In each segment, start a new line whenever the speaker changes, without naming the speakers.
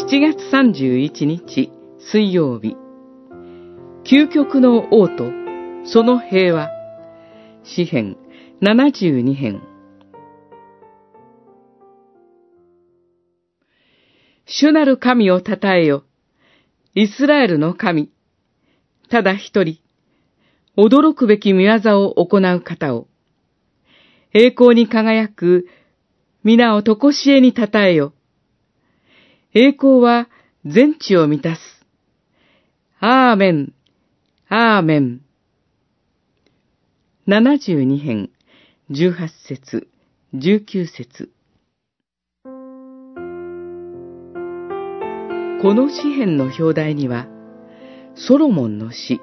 7月31日水曜日究極の王とその平和詩編72編主なる神を称えよ。イスラエルの神。ただ一人。驚くべき見業を行う方を。栄光に輝く皆をとこしえに称えよ。栄光は全地を満たす。アーメン、アーメン。72編、18節、19節。この詩篇の表題には、ソロモンの詩。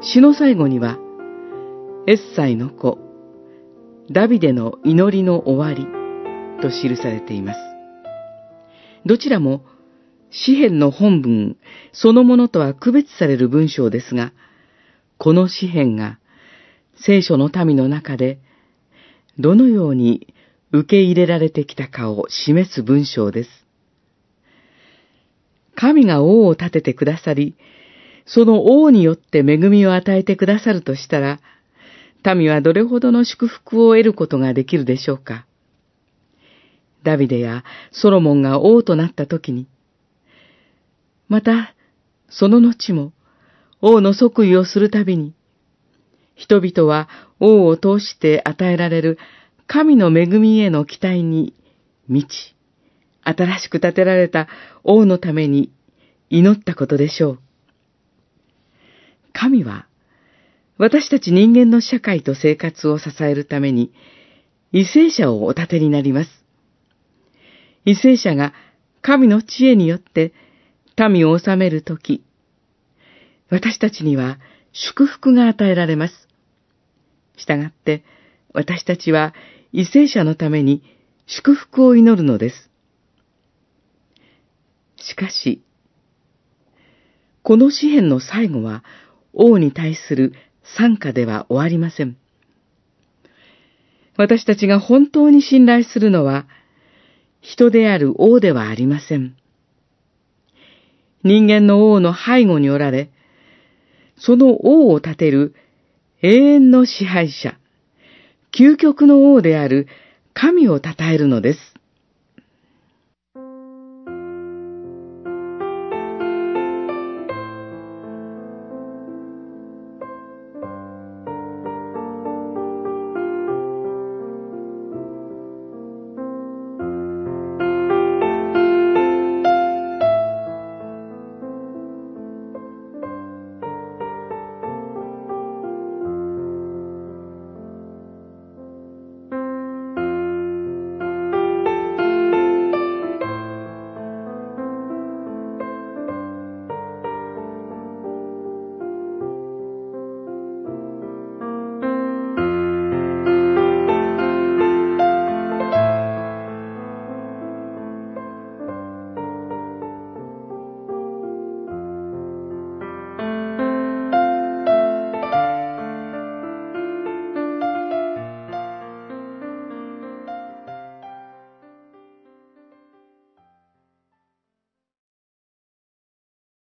詩の最後には、エッサイの子、ダビデの祈りの終わりと記されています。どちらも詩篇の本文そのものとは区別される文章ですが、この詩篇が聖書の民の中でどのように受け入れられてきたかを示す文章です。神が王を立ててくださり、その王によって恵みを与えてくださるとしたら、民はどれほどの祝福を得ることができるでしょうか。ダビデやソロモンが王となった時に、また、その後も、王の即位をするたびに、人々は王を通して与えられる神の恵みへの期待に満ち、新しく建てられた王のために祈ったことでしょう。神は、私たち人間の社会と生活を支えるために、為政者をお立てになります。為政者が神の知恵によって民を治めるとき、私たちには祝福が与えられます。したがって、私たちは為政者のために祝福を祈るのです。しかし、この詩篇の最後は王に対する参加では終わりません。私たちが本当に信頼するのは、人である王ではありません。人間の王の背後におられ、その王を立てる永遠の支配者、究極の王である神を称えるのです。